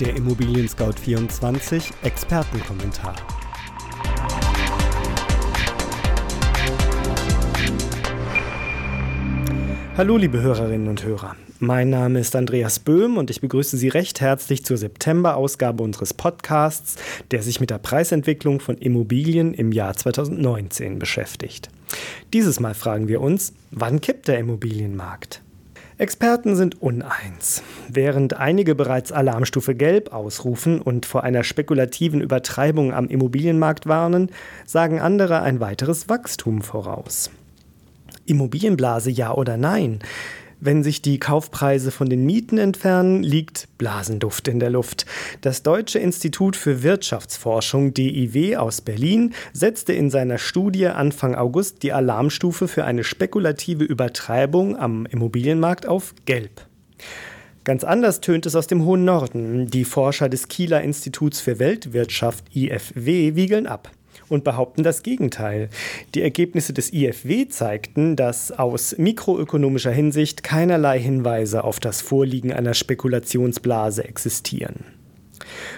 Der Immobilien Scout 24 Expertenkommentar. Hallo liebe Hörerinnen und Hörer. Mein Name ist Andreas Böhm und ich begrüße Sie recht herzlich zur September-Ausgabe unseres Podcasts, der sich mit der Preisentwicklung von Immobilien im Jahr 2019 beschäftigt. Dieses Mal fragen wir uns, wann kippt der Immobilienmarkt? Experten sind uneins. Während einige bereits Alarmstufe Gelb ausrufen und vor einer spekulativen Übertreibung am Immobilienmarkt warnen, sagen andere ein weiteres Wachstum voraus. Immobilienblase ja oder nein? Wenn sich die Kaufpreise von den Mieten entfernen, liegt Blasenduft in der Luft. Das Deutsche Institut für Wirtschaftsforschung DIW aus Berlin setzte in seiner Studie Anfang August die Alarmstufe für eine spekulative Übertreibung am Immobilienmarkt auf Gelb. Ganz anders tönt es aus dem hohen Norden. Die Forscher des Kieler Instituts für Weltwirtschaft IFW wiegeln ab und behaupten das Gegenteil. Die Ergebnisse des IFW zeigten, dass aus mikroökonomischer Hinsicht keinerlei Hinweise auf das Vorliegen einer Spekulationsblase existieren.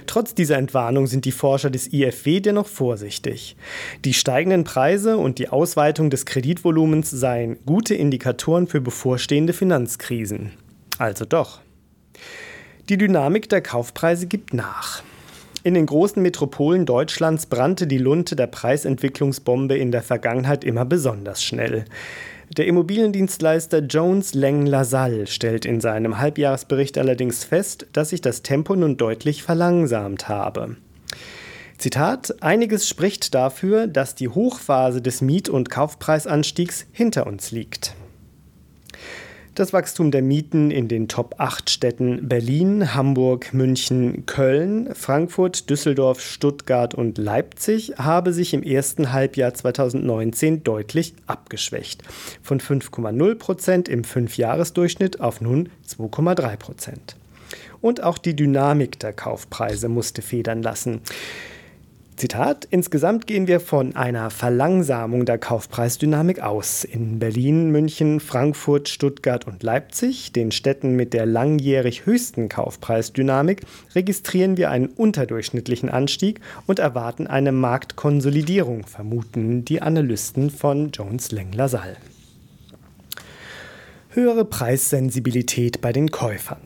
Trotz dieser Entwarnung sind die Forscher des IFW dennoch vorsichtig. Die steigenden Preise und die Ausweitung des Kreditvolumens seien gute Indikatoren für bevorstehende Finanzkrisen. Also doch. Die Dynamik der Kaufpreise gibt nach. In den großen Metropolen Deutschlands brannte die Lunte der Preisentwicklungsbombe in der Vergangenheit immer besonders schnell. Der Immobiliendienstleister Jones Lang LaSalle stellt in seinem Halbjahresbericht allerdings fest, dass sich das Tempo nun deutlich verlangsamt habe. Zitat: Einiges spricht dafür, dass die Hochphase des Miet- und Kaufpreisanstiegs hinter uns liegt. Das Wachstum der Mieten in den Top 8 Städten Berlin, Hamburg, München, Köln, Frankfurt, Düsseldorf, Stuttgart und Leipzig habe sich im ersten Halbjahr 2019 deutlich abgeschwächt. Von 5,0 Prozent im Fünfjahresdurchschnitt auf nun 2,3 Prozent. Und auch die Dynamik der Kaufpreise musste federn lassen. Zitat, insgesamt gehen wir von einer Verlangsamung der Kaufpreisdynamik aus. In Berlin, München, Frankfurt, Stuttgart und Leipzig, den Städten mit der langjährig höchsten Kaufpreisdynamik, registrieren wir einen unterdurchschnittlichen Anstieg und erwarten eine Marktkonsolidierung, vermuten die Analysten von Jones Lang LaSalle. Höhere Preissensibilität bei den Käufern.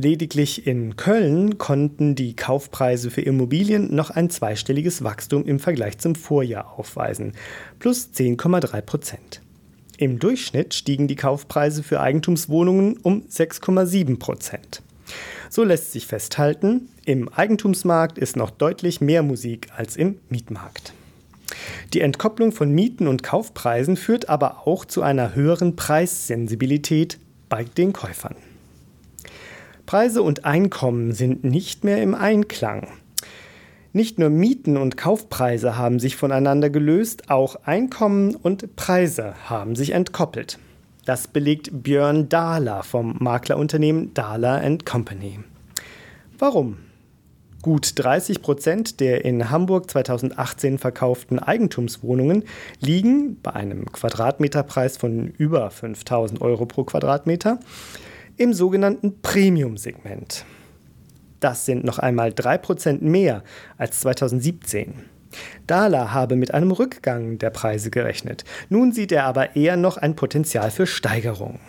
Lediglich in Köln konnten die Kaufpreise für Immobilien noch ein zweistelliges Wachstum im Vergleich zum Vorjahr aufweisen, plus 10,3 Prozent. Im Durchschnitt stiegen die Kaufpreise für Eigentumswohnungen um 6,7 Prozent. So lässt sich festhalten, im Eigentumsmarkt ist noch deutlich mehr Musik als im Mietmarkt. Die Entkopplung von Mieten und Kaufpreisen führt aber auch zu einer höheren Preissensibilität bei den Käufern. Preise und Einkommen sind nicht mehr im Einklang. Nicht nur Mieten und Kaufpreise haben sich voneinander gelöst, auch Einkommen und Preise haben sich entkoppelt. Das belegt Björn Dahler vom Maklerunternehmen Dahler Company. Warum? Gut 30 Prozent der in Hamburg 2018 verkauften Eigentumswohnungen liegen bei einem Quadratmeterpreis von über 5000 Euro pro Quadratmeter im sogenannten Premium-Segment. Das sind noch einmal 3% mehr als 2017. Dahler habe mit einem Rückgang der Preise gerechnet. Nun sieht er aber eher noch ein Potenzial für Steigerung.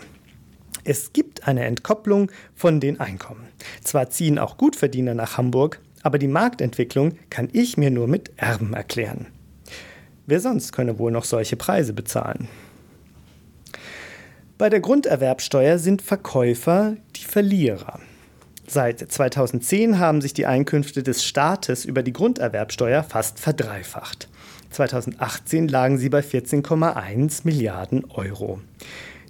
Es gibt eine Entkopplung von den Einkommen. Zwar ziehen auch Gutverdiener nach Hamburg, aber die Marktentwicklung kann ich mir nur mit Erben erklären. Wer sonst könne wohl noch solche Preise bezahlen? Bei der Grunderwerbsteuer sind Verkäufer die Verlierer. Seit 2010 haben sich die Einkünfte des Staates über die Grunderwerbsteuer fast verdreifacht. 2018 lagen sie bei 14,1 Milliarden Euro.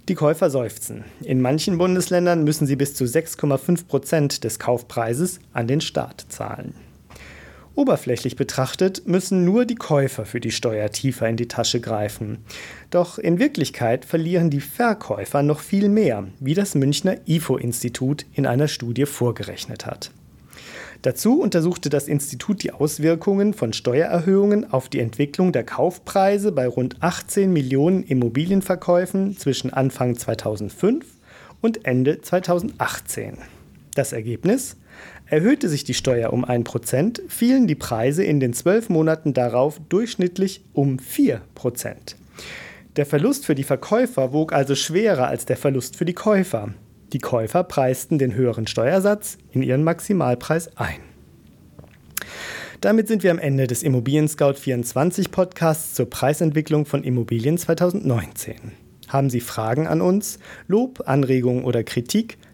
Die Käufer seufzen. In manchen Bundesländern müssen sie bis zu 6,5 Prozent des Kaufpreises an den Staat zahlen. Oberflächlich betrachtet müssen nur die Käufer für die Steuer tiefer in die Tasche greifen. Doch in Wirklichkeit verlieren die Verkäufer noch viel mehr, wie das Münchner IFO-Institut in einer Studie vorgerechnet hat. Dazu untersuchte das Institut die Auswirkungen von Steuererhöhungen auf die Entwicklung der Kaufpreise bei rund 18 Millionen Immobilienverkäufen zwischen Anfang 2005 und Ende 2018. Das Ergebnis? Erhöhte sich die Steuer um 1%, fielen die Preise in den zwölf Monaten darauf durchschnittlich um 4%. Der Verlust für die Verkäufer wog also schwerer als der Verlust für die Käufer. Die Käufer preisten den höheren Steuersatz in ihren Maximalpreis ein. Damit sind wir am Ende des Immobilien Scout 24 Podcasts zur Preisentwicklung von Immobilien 2019. Haben Sie Fragen an uns, Lob, Anregungen oder Kritik,